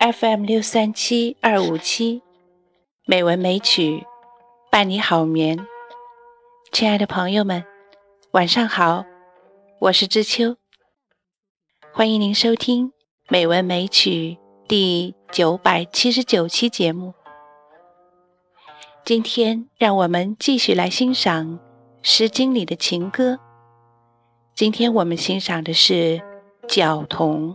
FM 六三七二五七，美文美曲伴你好眠。亲爱的朋友们，晚上好，我是知秋，欢迎您收听《美文美曲》第九百七十九期节目。今天，让我们继续来欣赏《诗经》里的情歌。今天我们欣赏的是《角童》。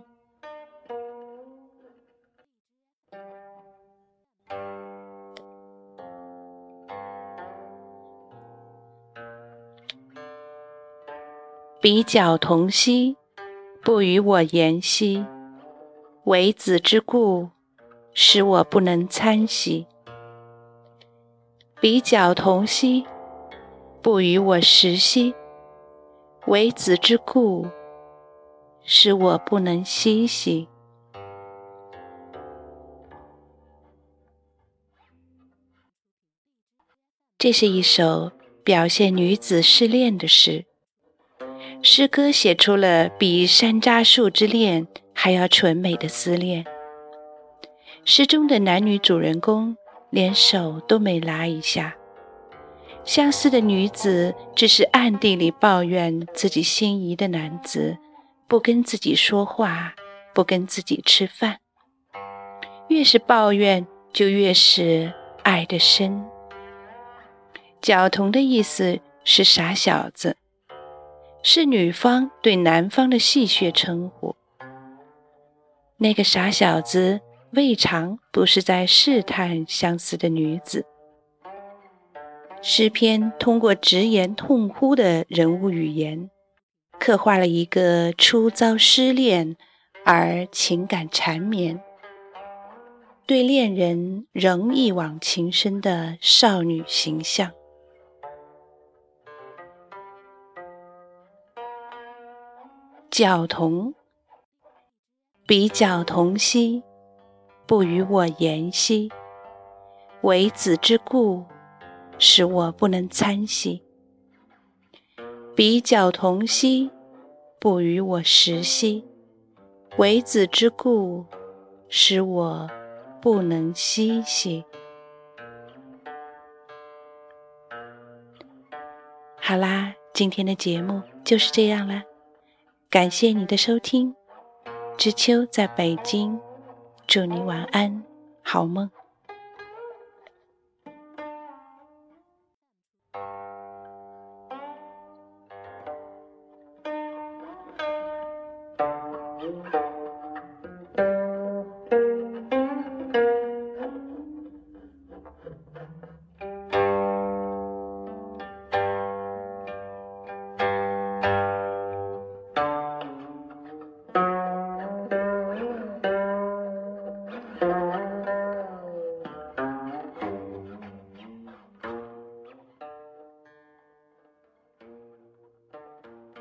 比角同兮，不与我言兮。为子之故，使我不能参兮。比角同兮，不与我食兮。为子之故，使我不能嬉兮。这是一首表现女子失恋的诗。诗歌写出了比山楂树之恋还要纯美的思恋。诗中的男女主人公连手都没拉一下，相思的女子只是暗地里抱怨自己心仪的男子不跟自己说话，不跟自己吃饭。越是抱怨，就越是爱得深。角童的意思是傻小子。是女方对男方的戏谑称呼。那个傻小子未尝不是在试探相思的女子。诗篇通过直言痛呼的人物语言，刻画了一个初遭失恋而情感缠绵、对恋人仍一往情深的少女形象。角童，比角童兮，不与我言兮。为子之故，使我不能参兮。比角童兮，不与我食兮。为子之故，使我不能嬉兮。好啦，今天的节目就是这样啦。感谢你的收听，知秋在北京，祝你晚安，好梦。